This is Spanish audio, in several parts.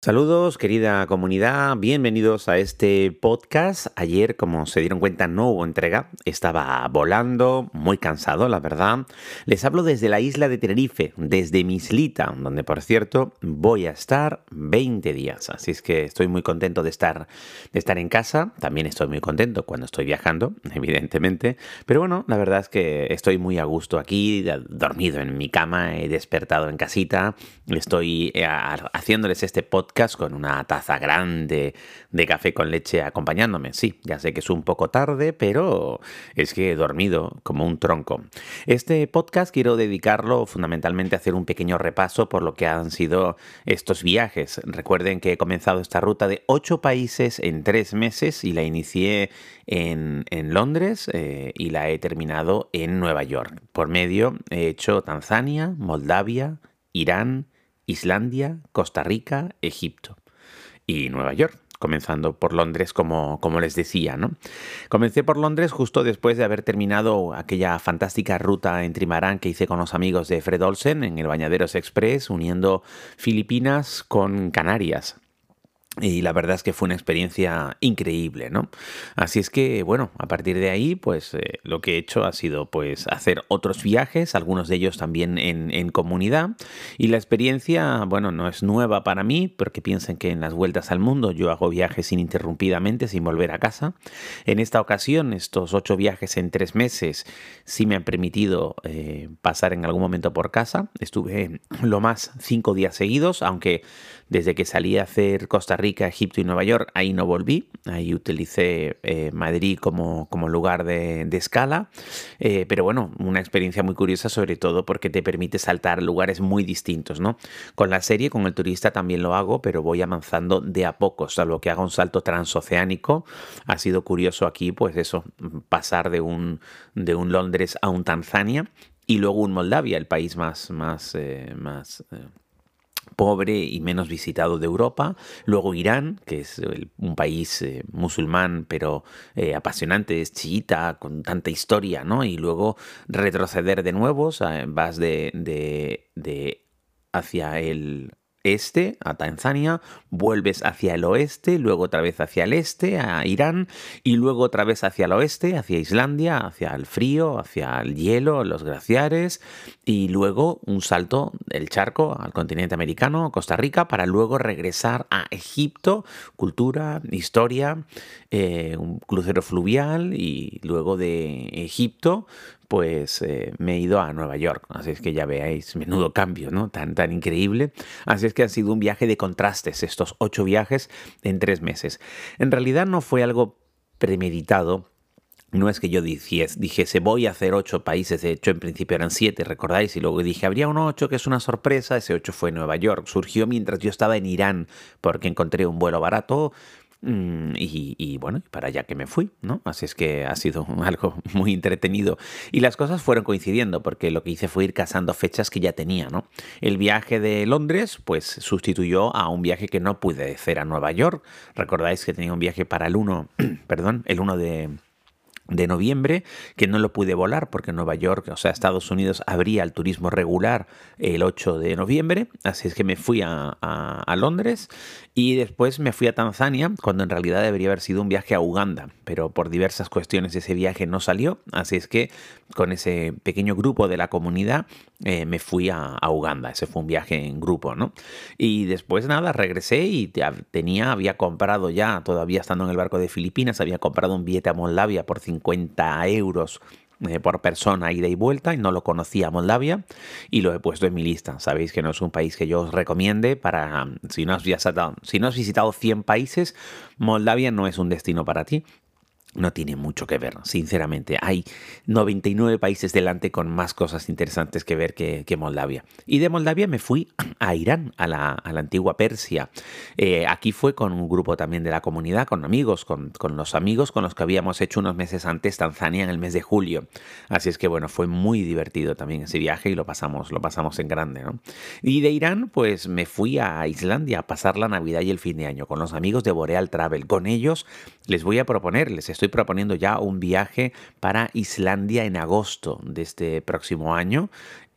Saludos querida comunidad, bienvenidos a este podcast. Ayer, como se dieron cuenta, no hubo entrega, estaba volando, muy cansado, la verdad. Les hablo desde la isla de Tenerife, desde Mislita, donde por cierto voy a estar 20 días. Así es que estoy muy contento de estar, de estar en casa. También estoy muy contento cuando estoy viajando, evidentemente. Pero bueno, la verdad es que estoy muy a gusto aquí, dormido en mi cama, he despertado en casita, estoy eh, haciéndoles este podcast con una taza grande de café con leche acompañándome. Sí, ya sé que es un poco tarde, pero es que he dormido como un tronco. Este podcast quiero dedicarlo fundamentalmente a hacer un pequeño repaso por lo que han sido estos viajes. Recuerden que he comenzado esta ruta de ocho países en tres meses y la inicié en, Londres eh, y la he terminado en Nueva York. Por medio he hecho Tanzania, Moldavia, Irán, Islandia, Costa Rica, Egipto y Nueva York comenzando por Londres, como, les decía, ¿no? Comencé por Londres justo después de haber terminado aquella fantástica ruta en trimarán que hice con los amigos de Fred Olsen en el Bañaderos Express, uniendo Filipinas con Canarias. Y la verdad es que fue una experiencia increíble, ¿no? Así es que, bueno, a partir de ahí, pues eh, lo que he hecho ha sido pues hacer otros viajes, algunos de ellos también en, en, comunidad. Y la experiencia, bueno, no es nueva para mí, porque piensen que en las vueltas al mundo yo hago viajes ininterrumpidamente, sin volver a casa. En esta ocasión, estos ocho viajes en tres meses sí me han permitido eh, pasar en algún momento por casa. Estuve lo más cinco días seguidos, aunque desde que salí a hacer Costa Rica, Egipto y Nueva York, ahí no volví. Ahí utilicé eh, Madrid como, como, lugar de, escala. Eh, pero bueno, una experiencia muy curiosa, sobre todo porque te permite saltar lugares muy distintos, ¿no? Con la serie, con el turista también lo hago, pero voy avanzando de a poco, salvo que haga un salto transoceánico. Ha sido curioso aquí, pues eso, pasar de un, de un Londres a un Tanzania y luego un Moldavia, el país más, más, eh, más pobre y menos visitado de Europa. Luego Irán, que es un país eh, musulmán pero eh, apasionante, es chiita, con tanta historia, ¿no? Y luego retroceder de nuevo, vas de, de, de hacia el este, a Tanzania, vuelves hacia el oeste, luego otra vez hacia el este, a Irán, y luego otra vez hacia el oeste, hacia Islandia, hacia el frío, hacia el hielo, los glaciares, y luego un salto del charco al continente americano, Costa Rica, para luego regresar a Egipto, cultura, historia, eh, un crucero fluvial, y luego de Egipto pues eh, me he ido a Nueva York. Así es que ya veáis, menudo cambio, ¿no? Tan, tan increíble. Así es que ha sido un viaje de contrastes, estos ocho viajes en tres meses. En realidad no fue algo premeditado, no es que yo dijese, voy a hacer ocho países, de hecho en principio eran siete, recordáis, y luego dije, habría un ocho que es una sorpresa, ese ocho fue Nueva York, surgió mientras yo estaba en Irán porque encontré un vuelo barato, Mm, y, bueno, para allá que me fui, ¿no? Así es que ha sido algo muy entretenido. Y las cosas fueron coincidiendo, porque lo que hice fue ir casando fechas que ya tenía, ¿no? El viaje de Londres, pues sustituyó a un viaje que no pude hacer a Nueva York. Recordáis que tenía un viaje para el 1, perdón, el 1 de de noviembre, que no lo pude volar porque Nueva York, o sea, Estados Unidos, abría el turismo regular el 8 de noviembre, así es que me fui a, a, Londres y después me fui a Tanzania, cuando en realidad debería haber sido un viaje a Uganda, pero por diversas cuestiones ese viaje no salió, así es que con ese pequeño grupo de la comunidad eh, me fui a, a, Uganda, ese fue un viaje en grupo, ¿no? Y después nada, regresé y tenía, había comprado ya, todavía estando en el barco de Filipinas, había comprado un billete a Moldavia por 50 50 euros eh, por persona ida y vuelta y no lo conocía Moldavia y lo he puesto en mi lista. Sabéis que no es un país que yo os recomiende para si no has visitado, si no has visitado 100 países, Moldavia no es un destino para ti. No tiene mucho que ver, sinceramente. Hay 99 países delante con más cosas interesantes que ver que, Moldavia. Y de Moldavia me fui a Irán, a la, antigua Persia. Eh, aquí fue con un grupo también de la comunidad, con amigos, con, los amigos con los que habíamos hecho unos meses antes Tanzania en el mes de julio. Así es que bueno, fue muy divertido también ese viaje y lo pasamos, lo pasamos en grande. ¿no? Y de Irán, pues me fui a Islandia a pasar la Navidad y el fin de año con los amigos de Boreal Travel. Con ellos les voy a proponer, les estoy proponiendo ya un viaje para Islandia en agosto de este próximo año.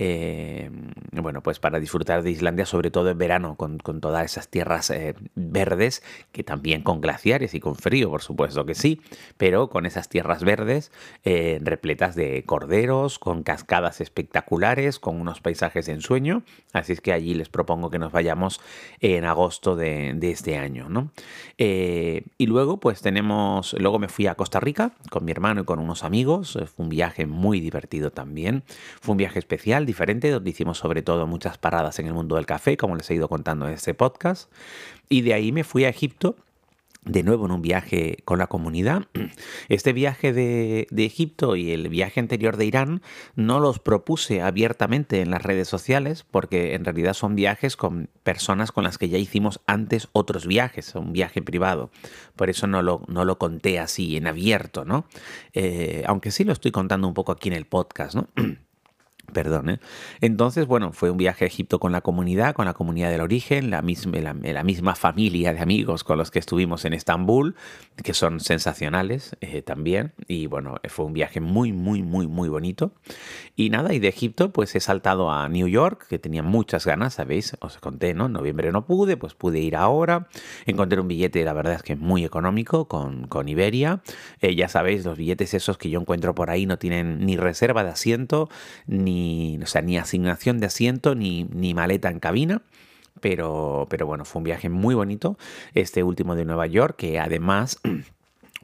Eh, bueno, pues para disfrutar de Islandia, sobre todo en verano, con, todas esas tierras eh, verdes, que también con glaciares y con frío, por supuesto que sí, pero con esas tierras verdes eh, repletas de corderos, con cascadas espectaculares, con unos paisajes de ensueño. Así es que allí les propongo que nos vayamos en agosto de, este año, ¿no? y luego, pues tenemos, luego me fui a Costa Rica con mi hermano y con unos amigos. Fue un viaje muy divertido también. Fue un viaje especial diferente, donde hicimos sobre todo muchas paradas en el mundo del café, como les he ido contando en este podcast. Y de ahí me fui a Egipto de nuevo en un viaje con la comunidad. Este viaje de, de, Egipto y el viaje anterior de Irán no los propuse abiertamente en las redes sociales porque en realidad son viajes con personas con las que ya hicimos antes otros viajes, un viaje privado. Por eso no lo, no lo conté así en abierto, ¿no? Eh, aunque sí lo estoy contando un poco aquí en el podcast, ¿no? Perdón, ¿eh? Entonces, bueno, fue un viaje a Egipto con la comunidad, con la comunidad del origen, la misma, la, misma familia de amigos con los que estuvimos en Estambul, que son sensacionales eh, también. Y bueno, fue un viaje muy, muy, muy, muy bonito. Y nada, y de Egipto pues he saltado a New York, que tenía muchas ganas, ¿sabéis? Os conté, ¿no? En noviembre no pude, pues pude ir ahora. Encontré un billete, la verdad es que muy económico, con, con Iberia. Eh, ya sabéis, los billetes esos que yo encuentro por ahí no tienen ni reserva de asiento, ni ni, sea, ni asignación de asiento, ni, ni maleta en cabina. Pero, pero bueno, fue un viaje muy bonito, este último de Nueva York, que además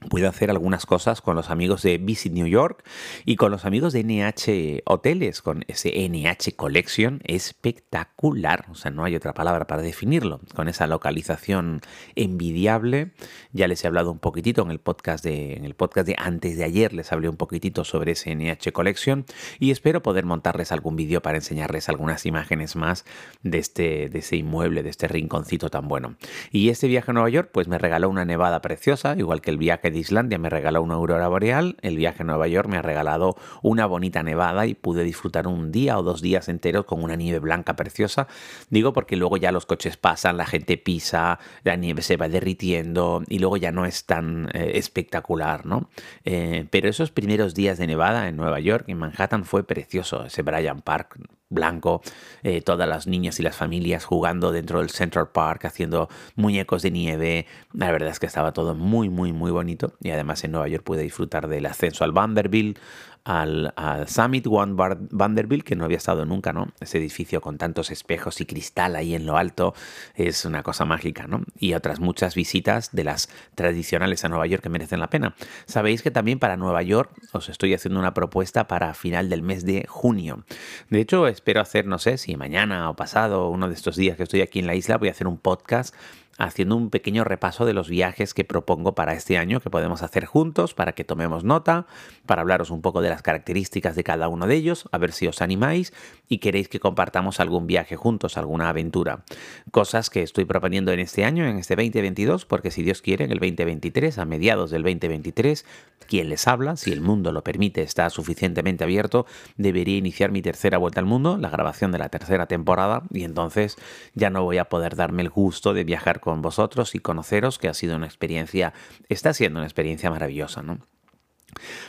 pude hacer algunas cosas con los amigos de Visit New York y con los amigos de NH Hoteles, con ese NH Collection espectacular, o sea, no hay otra palabra para definirlo, con esa localización envidiable. Ya les he hablado un poquitito en el podcast de, en el podcast de antes de ayer, les hablé un poquitito sobre ese NH Collection y espero poder montarles algún vídeo para enseñarles algunas imágenes más de este, de ese inmueble, de este rinconcito tan bueno. Y este viaje a Nueva York, pues me regaló una nevada preciosa, igual que el viaje Islandia me regaló una aurora boreal, el viaje a Nueva York me ha regalado una bonita nevada y pude disfrutar un día o dos días enteros con una nieve blanca preciosa. Digo porque luego ya los coches pasan, la gente pisa, la nieve se va derritiendo y luego ya no es tan eh, espectacular, ¿no? Eh, pero esos primeros días de nevada en Nueva York, en Manhattan, fue precioso. Ese Bryant Park blanco, eh, todas las niñas y las familias jugando dentro del Central Park, haciendo muñecos de nieve. La verdad es que estaba todo muy, muy, muy bonito. Y además en Nueva York pude disfrutar del ascenso al Vanderbilt, al, Summit One Vanderbilt, que no había estado nunca, ¿no? Ese edificio con tantos espejos y cristal ahí en lo alto es una cosa mágica, ¿no? Y otras muchas visitas de las tradicionales a Nueva York que merecen la pena. Sabéis que también para Nueva York os estoy haciendo una propuesta para final del mes de junio. De hecho, espero hacer, no sé si mañana o pasado, uno de estos días que estoy aquí en la isla, voy a hacer un podcast haciendo un pequeño repaso de los viajes que propongo para este año que podemos hacer juntos para que tomemos nota, para hablaros un poco de las características de cada uno de ellos, a ver si os animáis y queréis que compartamos algún viaje juntos, alguna aventura. Cosas que estoy proponiendo en este año, en este 2022, porque si Dios quiere, en el 2023, a mediados del 2023, quien les habla, si el mundo lo permite, está suficientemente abierto, debería iniciar mi tercera vuelta al mundo, la grabación de la tercera temporada, y entonces ya no voy a poder darme el gusto de viajar con vosotros y conoceros, que ha sido una experiencia, está siendo una experiencia maravillosa, ¿no?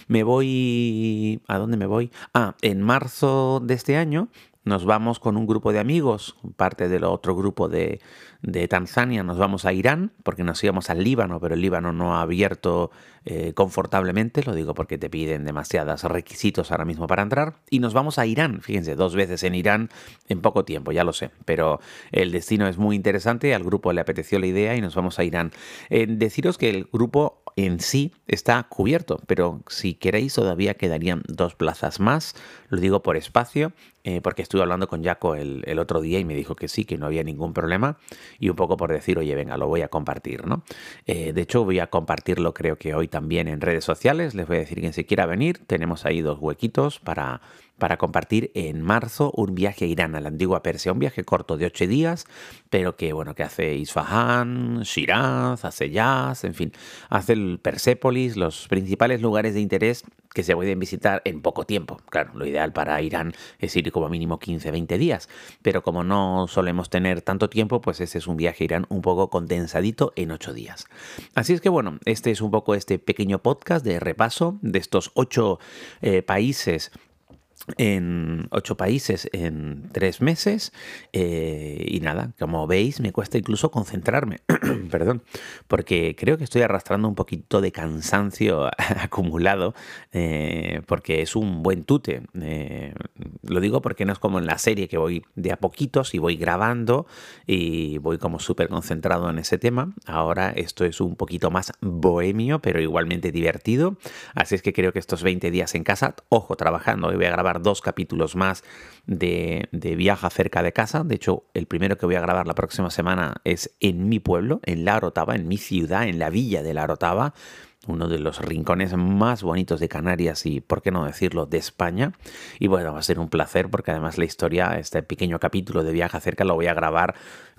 Me voy... ¿A dónde me voy? Ah, en marzo de este año nos vamos con un grupo de amigos, parte del otro grupo de, Tanzania, nos vamos a Irán, porque nos íbamos al Líbano, pero el Líbano no ha abierto eh, confortablemente, lo digo porque te piden demasiados requisitos ahora mismo para entrar, y nos vamos a Irán, fíjense, dos veces en Irán en poco tiempo, ya lo sé, pero el destino es muy interesante, al grupo le apeteció la idea y nos vamos a Irán. deciros que el grupo en sí está cubierto, pero si queréis todavía quedarían dos plazas más, lo digo por espacio, eh, porque estuve hablando con Jaco el, otro día y me dijo que sí, que no había ningún problema, y un poco por decir, oye, venga, lo voy a compartir, ¿no? Eh, de hecho, voy a compartirlo creo que hoy también en redes sociales, les voy a decir quien se quiera venir, tenemos ahí dos huequitos para para compartir en marzo un viaje a Irán, a la antigua Persia, un viaje corto de ocho días, pero que bueno, que hace Isfahan, Shiraz, hace Yaz, en fin, hace el Persépolis, los principales lugares de interés que se pueden visitar en poco tiempo. Claro, lo ideal para Irán es ir como mínimo 15, 20 días, pero como no solemos tener tanto tiempo, pues ese es un viaje a Irán un poco condensadito en ocho días. Así es que bueno, este es un poco este pequeño podcast de repaso de estos ocho eh, países en ocho países en tres meses eh, y nada, como veis me cuesta incluso concentrarme, perdón, porque creo que estoy arrastrando un poquito de cansancio acumulado eh, porque es un buen tute. Eh, lo digo porque no es como en la serie que voy de a poquitos y voy grabando y voy como súper concentrado en ese tema. Ahora esto es un poquito más bohemio, pero igualmente divertido. Así es que creo que estos 20 días en casa, ojo, trabajando, hoy voy a grabar dos capítulos más de, de Viaja cerca de casa. De hecho, el primero que voy a grabar la próxima semana es en mi pueblo, en La Orotava, en mi ciudad, en la villa de La Orotava uno de los rincones más bonitos de Canarias y, por qué no decirlo, de España. Y bueno, va a ser un placer porque además la historia, este pequeño capítulo de Viaja cerca, lo voy a grabar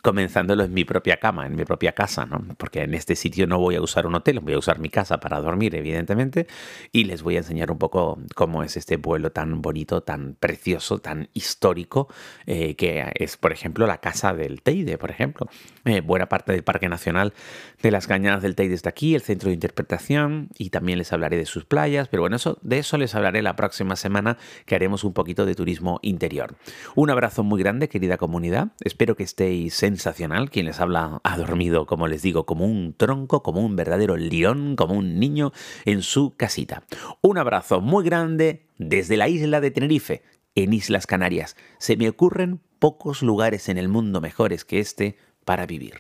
comenzándolo en mi propia cama, en mi propia casa, ¿no? Porque en este sitio no voy a usar un hotel, voy a usar mi casa para dormir, evidentemente, y les voy a enseñar un poco cómo es este pueblo tan bonito, tan precioso, tan histórico, eh, que es, por ejemplo, la casa del Teide, por ejemplo. Eh, buena parte del Parque Nacional de las Cañadas del Teide está aquí, el centro de interpretación, y también les hablaré de sus playas, pero bueno, de eso les hablaré la próxima semana, que haremos un poquito de turismo interior. Un abrazo muy grande, querida comunidad, espero que estéis en sensacional. Quien les habla ha dormido, como les digo, como un tronco, como un verdadero león, como un niño en su casita. Un abrazo muy grande desde la isla de Tenerife, en Islas Canarias. Se me ocurren pocos lugares en el mundo mejores que este para vivir.